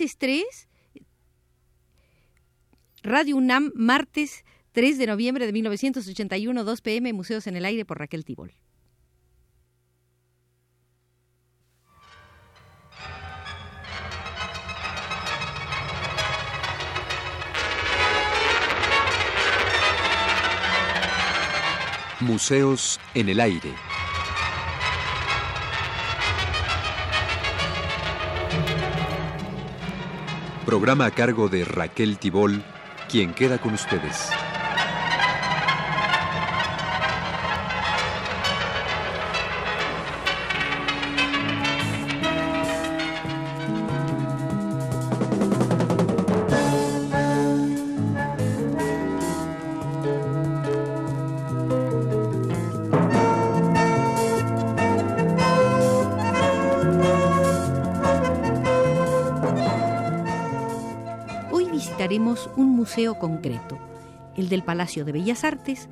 Felices tres. Radio UNAM, martes 3 de noviembre de 1981, 2 pm, Museos en el Aire por Raquel Tibol. Museos en el Aire. Programa a cargo de Raquel Tibol, quien queda con ustedes. Un museo concreto, el del Palacio de Bellas Artes,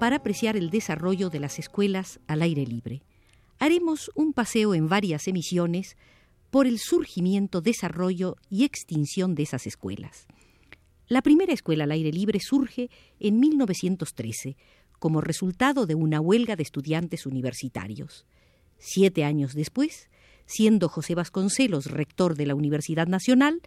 para apreciar el desarrollo de las escuelas al aire libre. Haremos un paseo en varias emisiones por el surgimiento, desarrollo y extinción de esas escuelas. La primera escuela al aire libre surge en 1913 como resultado de una huelga de estudiantes universitarios. Siete años después, siendo José Vasconcelos rector de la Universidad Nacional,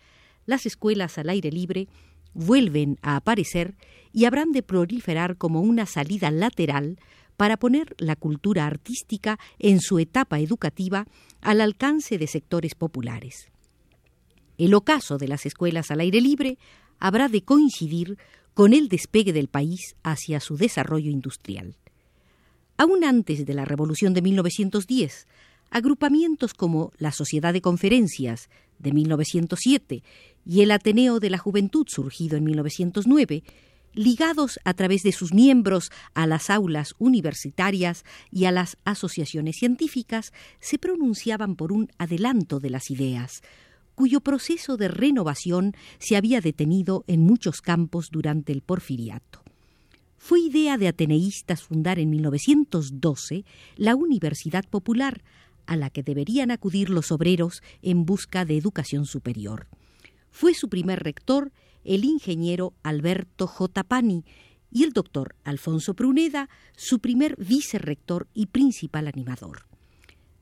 las escuelas al aire libre vuelven a aparecer y habrán de proliferar como una salida lateral para poner la cultura artística en su etapa educativa al alcance de sectores populares. El ocaso de las escuelas al aire libre habrá de coincidir con el despegue del país hacia su desarrollo industrial. Aún antes de la Revolución de 1910, agrupamientos como la Sociedad de Conferencias de 1907 y el Ateneo de la Juventud surgido en 1909, ligados a través de sus miembros a las aulas universitarias y a las asociaciones científicas, se pronunciaban por un adelanto de las ideas, cuyo proceso de renovación se había detenido en muchos campos durante el porfiriato. Fue idea de ateneístas fundar en 1912 la Universidad Popular, a la que deberían acudir los obreros en busca de educación superior. Fue su primer rector el ingeniero Alberto J. Pani y el doctor Alfonso Pruneda, su primer vicerrector y principal animador.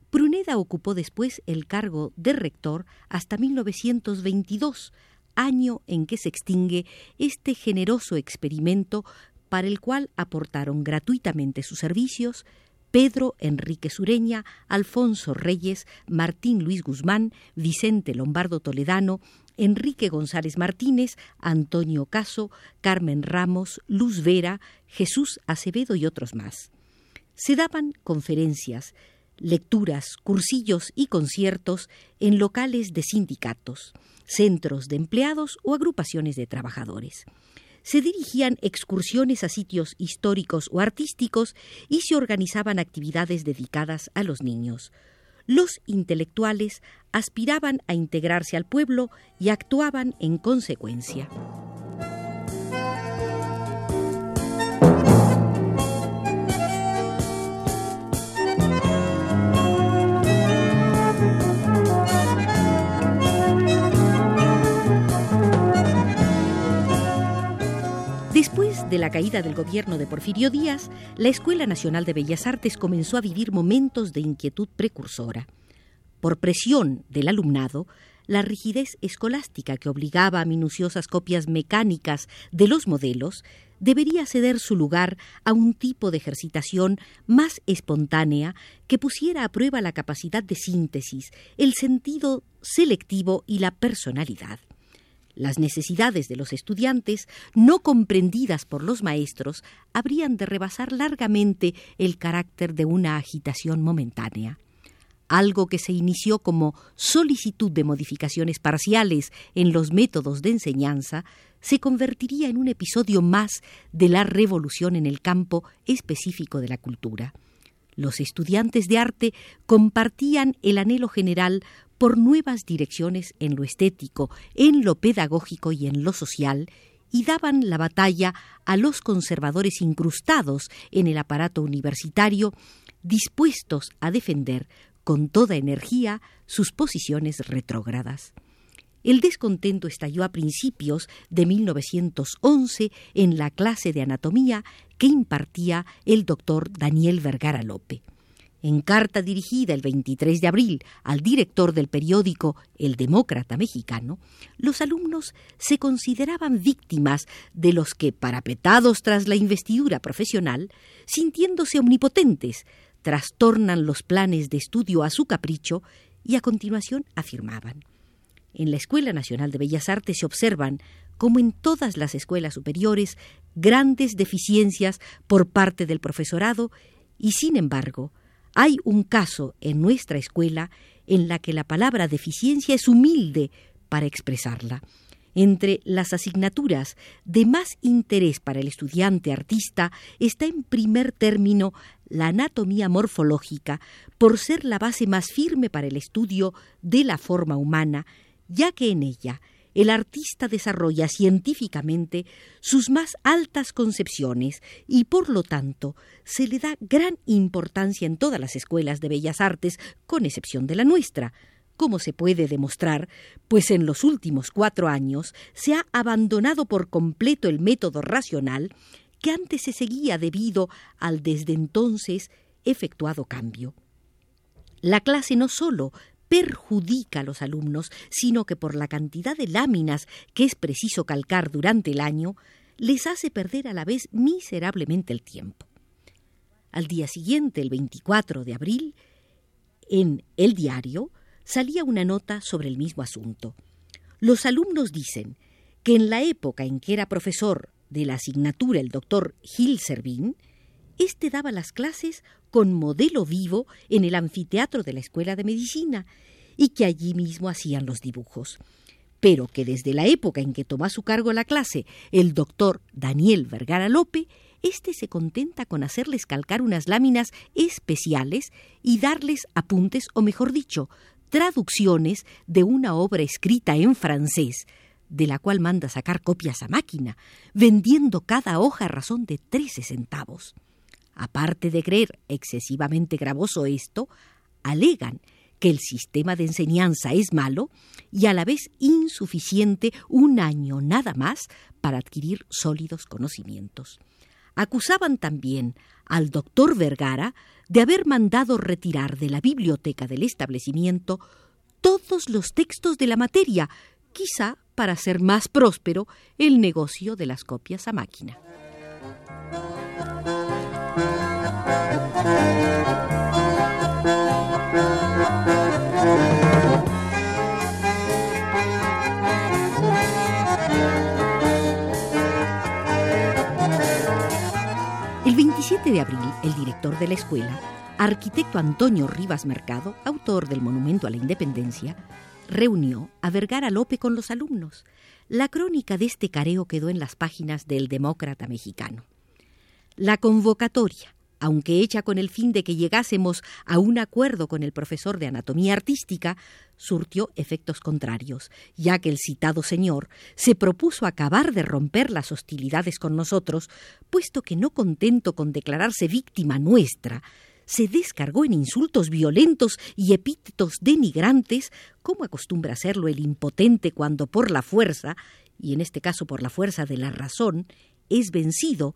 Pruneda ocupó después el cargo de rector hasta 1922, año en que se extingue este generoso experimento para el cual aportaron gratuitamente sus servicios Pedro Enrique Sureña, Alfonso Reyes, Martín Luis Guzmán, Vicente Lombardo Toledano, Enrique González Martínez, Antonio Caso, Carmen Ramos, Luz Vera, Jesús Acevedo y otros más. Se daban conferencias, lecturas, cursillos y conciertos en locales de sindicatos, centros de empleados o agrupaciones de trabajadores se dirigían excursiones a sitios históricos o artísticos y se organizaban actividades dedicadas a los niños. Los intelectuales aspiraban a integrarse al pueblo y actuaban en consecuencia. Después de la caída del gobierno de Porfirio Díaz, la Escuela Nacional de Bellas Artes comenzó a vivir momentos de inquietud precursora. Por presión del alumnado, la rigidez escolástica que obligaba a minuciosas copias mecánicas de los modelos debería ceder su lugar a un tipo de ejercitación más espontánea que pusiera a prueba la capacidad de síntesis, el sentido selectivo y la personalidad. Las necesidades de los estudiantes, no comprendidas por los maestros, habrían de rebasar largamente el carácter de una agitación momentánea. Algo que se inició como solicitud de modificaciones parciales en los métodos de enseñanza, se convertiría en un episodio más de la revolución en el campo específico de la cultura. Los estudiantes de arte compartían el anhelo general por nuevas direcciones en lo estético, en lo pedagógico y en lo social, y daban la batalla a los conservadores incrustados en el aparato universitario, dispuestos a defender con toda energía sus posiciones retrógradas. El descontento estalló a principios de 1911 en la clase de anatomía que impartía el doctor Daniel Vergara Lope. En carta dirigida el 23 de abril al director del periódico El Demócrata Mexicano, los alumnos se consideraban víctimas de los que, parapetados tras la investidura profesional, sintiéndose omnipotentes, trastornan los planes de estudio a su capricho y a continuación afirmaban. En la Escuela Nacional de Bellas Artes se observan, como en todas las escuelas superiores, grandes deficiencias por parte del profesorado y, sin embargo, hay un caso en nuestra escuela en la que la palabra deficiencia es humilde para expresarla. Entre las asignaturas de más interés para el estudiante artista está en primer término la anatomía morfológica, por ser la base más firme para el estudio de la forma humana, ya que en ella el artista desarrolla científicamente sus más altas concepciones y por lo tanto se le da gran importancia en todas las escuelas de bellas artes, con excepción de la nuestra, como se puede demostrar, pues en los últimos cuatro años se ha abandonado por completo el método racional que antes se seguía debido al desde entonces efectuado cambio. La clase no sólo perjudica a los alumnos, sino que por la cantidad de láminas que es preciso calcar durante el año, les hace perder a la vez miserablemente el tiempo. Al día siguiente, el 24 de abril, en El Diario salía una nota sobre el mismo asunto. Los alumnos dicen que en la época en que era profesor de la asignatura el doctor Gil Servín, éste daba las clases con modelo vivo en el anfiteatro de la Escuela de Medicina y que allí mismo hacían los dibujos. Pero que desde la época en que tomó a su cargo la clase el doctor Daniel Vergara Lope, éste se contenta con hacerles calcar unas láminas especiales y darles apuntes, o mejor dicho, traducciones de una obra escrita en francés, de la cual manda sacar copias a máquina, vendiendo cada hoja a razón de trece centavos. Aparte de creer excesivamente gravoso esto, alegan que el sistema de enseñanza es malo y a la vez insuficiente un año nada más para adquirir sólidos conocimientos. Acusaban también al doctor Vergara de haber mandado retirar de la biblioteca del establecimiento todos los textos de la materia, quizá para hacer más próspero el negocio de las copias a máquina. El 27 de abril, el director de la escuela, arquitecto Antonio Rivas Mercado, autor del Monumento a la Independencia, reunió a Vergara Lope con los alumnos. La crónica de este careo quedó en las páginas del Demócrata Mexicano. La convocatoria, aunque hecha con el fin de que llegásemos a un acuerdo con el profesor de anatomía artística, surtió efectos contrarios, ya que el citado señor se propuso acabar de romper las hostilidades con nosotros, puesto que no contento con declararse víctima nuestra, se descargó en insultos violentos y epítetos denigrantes, como acostumbra hacerlo el impotente cuando por la fuerza, y en este caso por la fuerza de la razón, es vencido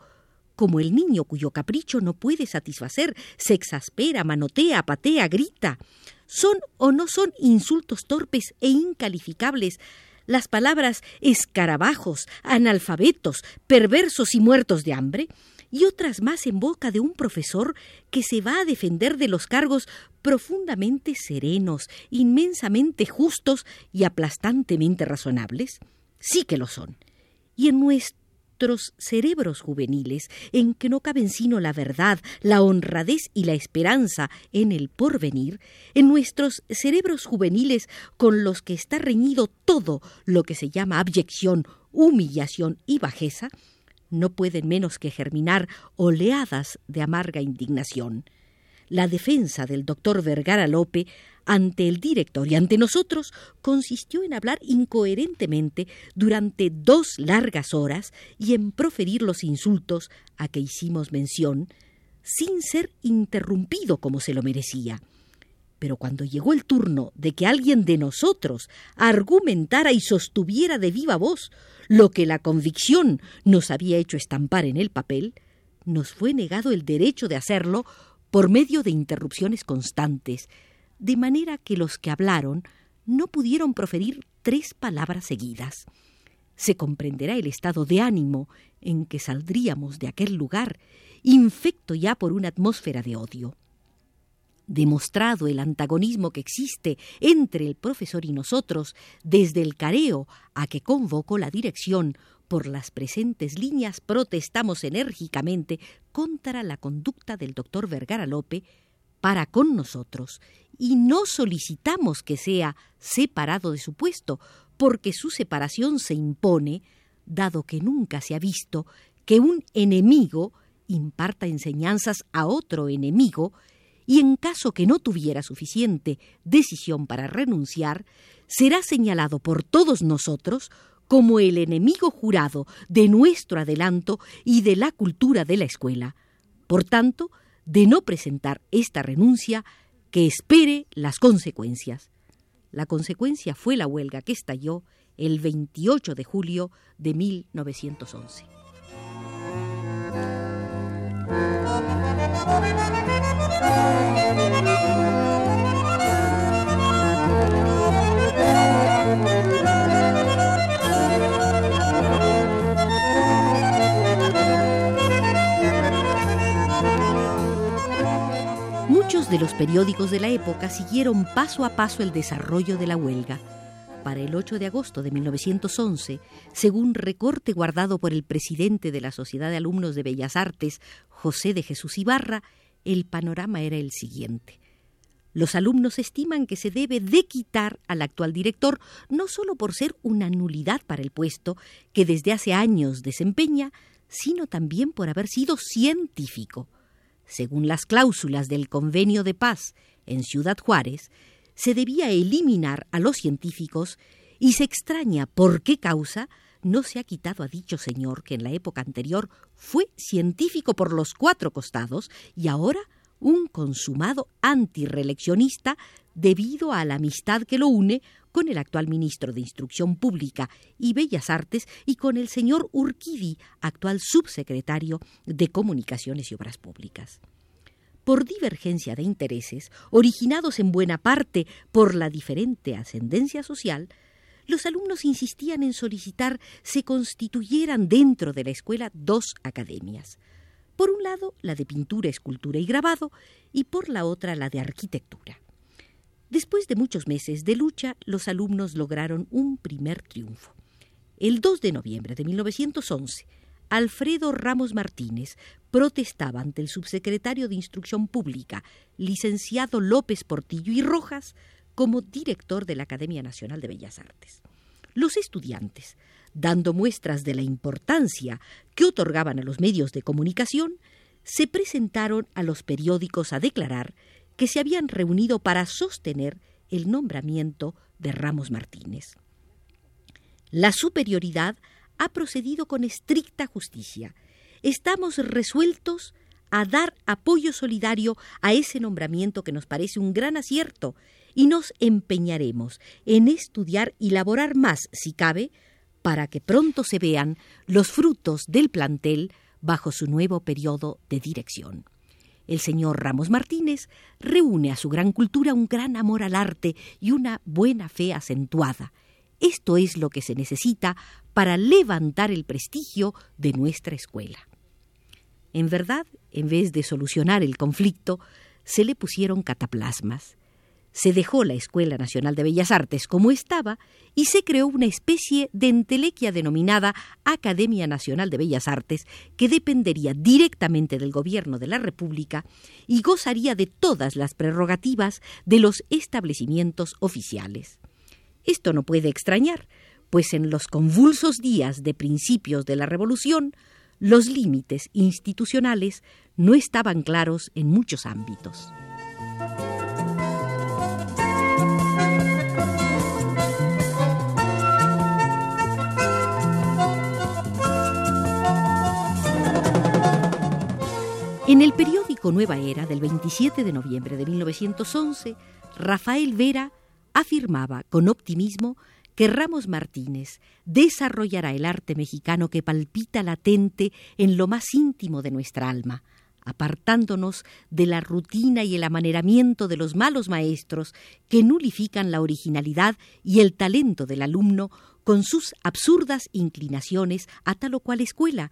como el niño cuyo capricho no puede satisfacer, se exaspera, manotea, patea, grita. ¿Son o no son insultos torpes e incalificables las palabras escarabajos, analfabetos, perversos y muertos de hambre? y otras más en boca de un profesor que se va a defender de los cargos profundamente serenos, inmensamente justos y aplastantemente razonables? Sí que lo son. Y en nuestro cerebros juveniles, en que no caben sino la verdad, la honradez y la esperanza en el porvenir, en nuestros cerebros juveniles con los que está reñido todo lo que se llama abyección, humillación y bajeza, no pueden menos que germinar oleadas de amarga indignación. La defensa del doctor Vergara Lope ante el director y ante nosotros consistió en hablar incoherentemente durante dos largas horas y en proferir los insultos a que hicimos mención, sin ser interrumpido como se lo merecía. Pero cuando llegó el turno de que alguien de nosotros argumentara y sostuviera de viva voz lo que la convicción nos había hecho estampar en el papel, nos fue negado el derecho de hacerlo por medio de interrupciones constantes, de manera que los que hablaron no pudieron proferir tres palabras seguidas. Se comprenderá el estado de ánimo en que saldríamos de aquel lugar, infecto ya por una atmósfera de odio. Demostrado el antagonismo que existe entre el profesor y nosotros, desde el careo a que convocó la dirección, por las presentes líneas protestamos enérgicamente contra la conducta del doctor Vergara Lope para con nosotros y no solicitamos que sea separado de su puesto, porque su separación se impone, dado que nunca se ha visto que un enemigo imparta enseñanzas a otro enemigo, y en caso que no tuviera suficiente decisión para renunciar, será señalado por todos nosotros como el enemigo jurado de nuestro adelanto y de la cultura de la escuela. Por tanto, de no presentar esta renuncia, que espere las consecuencias. La consecuencia fue la huelga que estalló el 28 de julio de 1911. Los periódicos de la época siguieron paso a paso el desarrollo de la huelga. Para el 8 de agosto de 1911, según recorte guardado por el presidente de la Sociedad de Alumnos de Bellas Artes, José de Jesús Ibarra, el panorama era el siguiente. Los alumnos estiman que se debe de quitar al actual director no solo por ser una nulidad para el puesto que desde hace años desempeña, sino también por haber sido científico. Según las cláusulas del Convenio de Paz en Ciudad Juárez, se debía eliminar a los científicos y se extraña por qué causa no se ha quitado a dicho señor que en la época anterior fue científico por los cuatro costados y ahora un consumado antireleccionista debido a la amistad que lo une con el actual ministro de Instrucción Pública y Bellas Artes y con el señor Urquidi, actual subsecretario de Comunicaciones y Obras Públicas. Por divergencia de intereses, originados en buena parte por la diferente ascendencia social, los alumnos insistían en solicitar se constituyeran dentro de la escuela dos academias. Por un lado, la de pintura, escultura y grabado, y por la otra, la de arquitectura. Después de muchos meses de lucha, los alumnos lograron un primer triunfo. El 2 de noviembre de 1911, Alfredo Ramos Martínez protestaba ante el subsecretario de Instrucción Pública, licenciado López Portillo y Rojas, como director de la Academia Nacional de Bellas Artes. Los estudiantes, dando muestras de la importancia que otorgaban a los medios de comunicación, se presentaron a los periódicos a declarar que se habían reunido para sostener el nombramiento de Ramos Martínez. La superioridad ha procedido con estricta justicia. Estamos resueltos a dar apoyo solidario a ese nombramiento que nos parece un gran acierto y nos empeñaremos en estudiar y laborar más, si cabe, para que pronto se vean los frutos del plantel bajo su nuevo periodo de dirección. El señor Ramos Martínez reúne a su gran cultura un gran amor al arte y una buena fe acentuada. Esto es lo que se necesita para levantar el prestigio de nuestra escuela. En verdad, en vez de solucionar el conflicto, se le pusieron cataplasmas se dejó la Escuela Nacional de Bellas Artes como estaba y se creó una especie de entelequia denominada Academia Nacional de Bellas Artes que dependería directamente del gobierno de la República y gozaría de todas las prerrogativas de los establecimientos oficiales. Esto no puede extrañar, pues en los convulsos días de principios de la Revolución, los límites institucionales no estaban claros en muchos ámbitos. En el periódico Nueva Era del 27 de noviembre de 1911, Rafael Vera afirmaba con optimismo que Ramos Martínez desarrollará el arte mexicano que palpita latente en lo más íntimo de nuestra alma, apartándonos de la rutina y el amaneramiento de los malos maestros que nulifican la originalidad y el talento del alumno con sus absurdas inclinaciones a tal o cual escuela,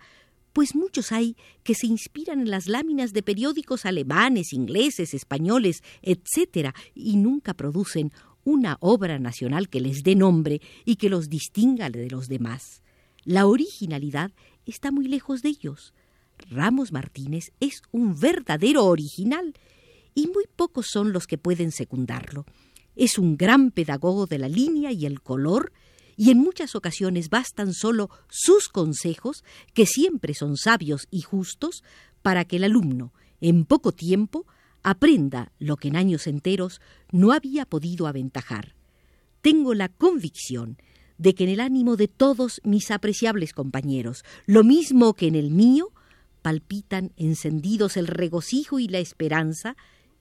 pues muchos hay que se inspiran en las láminas de periódicos alemanes, ingleses, españoles, etc., y nunca producen una obra nacional que les dé nombre y que los distinga de los demás. La originalidad está muy lejos de ellos. Ramos Martínez es un verdadero original y muy pocos son los que pueden secundarlo. Es un gran pedagogo de la línea y el color y en muchas ocasiones bastan solo sus consejos, que siempre son sabios y justos, para que el alumno, en poco tiempo, aprenda lo que en años enteros no había podido aventajar. Tengo la convicción de que en el ánimo de todos mis apreciables compañeros, lo mismo que en el mío, palpitan encendidos el regocijo y la esperanza,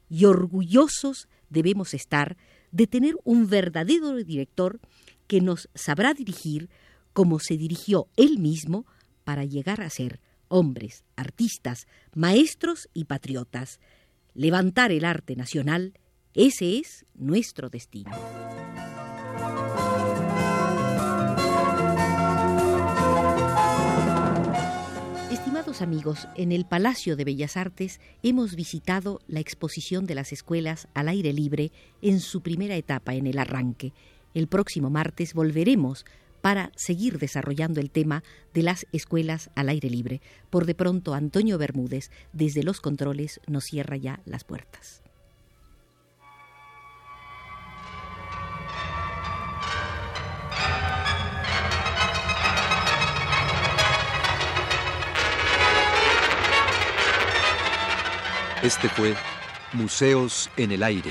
y orgullosos debemos estar de tener un verdadero director que nos sabrá dirigir como se dirigió él mismo para llegar a ser hombres, artistas, maestros y patriotas. Levantar el arte nacional, ese es nuestro destino. Estimados amigos, en el Palacio de Bellas Artes hemos visitado la exposición de las escuelas al aire libre en su primera etapa en el arranque el próximo martes volveremos para seguir desarrollando el tema de las escuelas al aire libre. Por de pronto, Antonio Bermúdez, desde los controles, nos cierra ya las puertas. Este fue Museos en el Aire.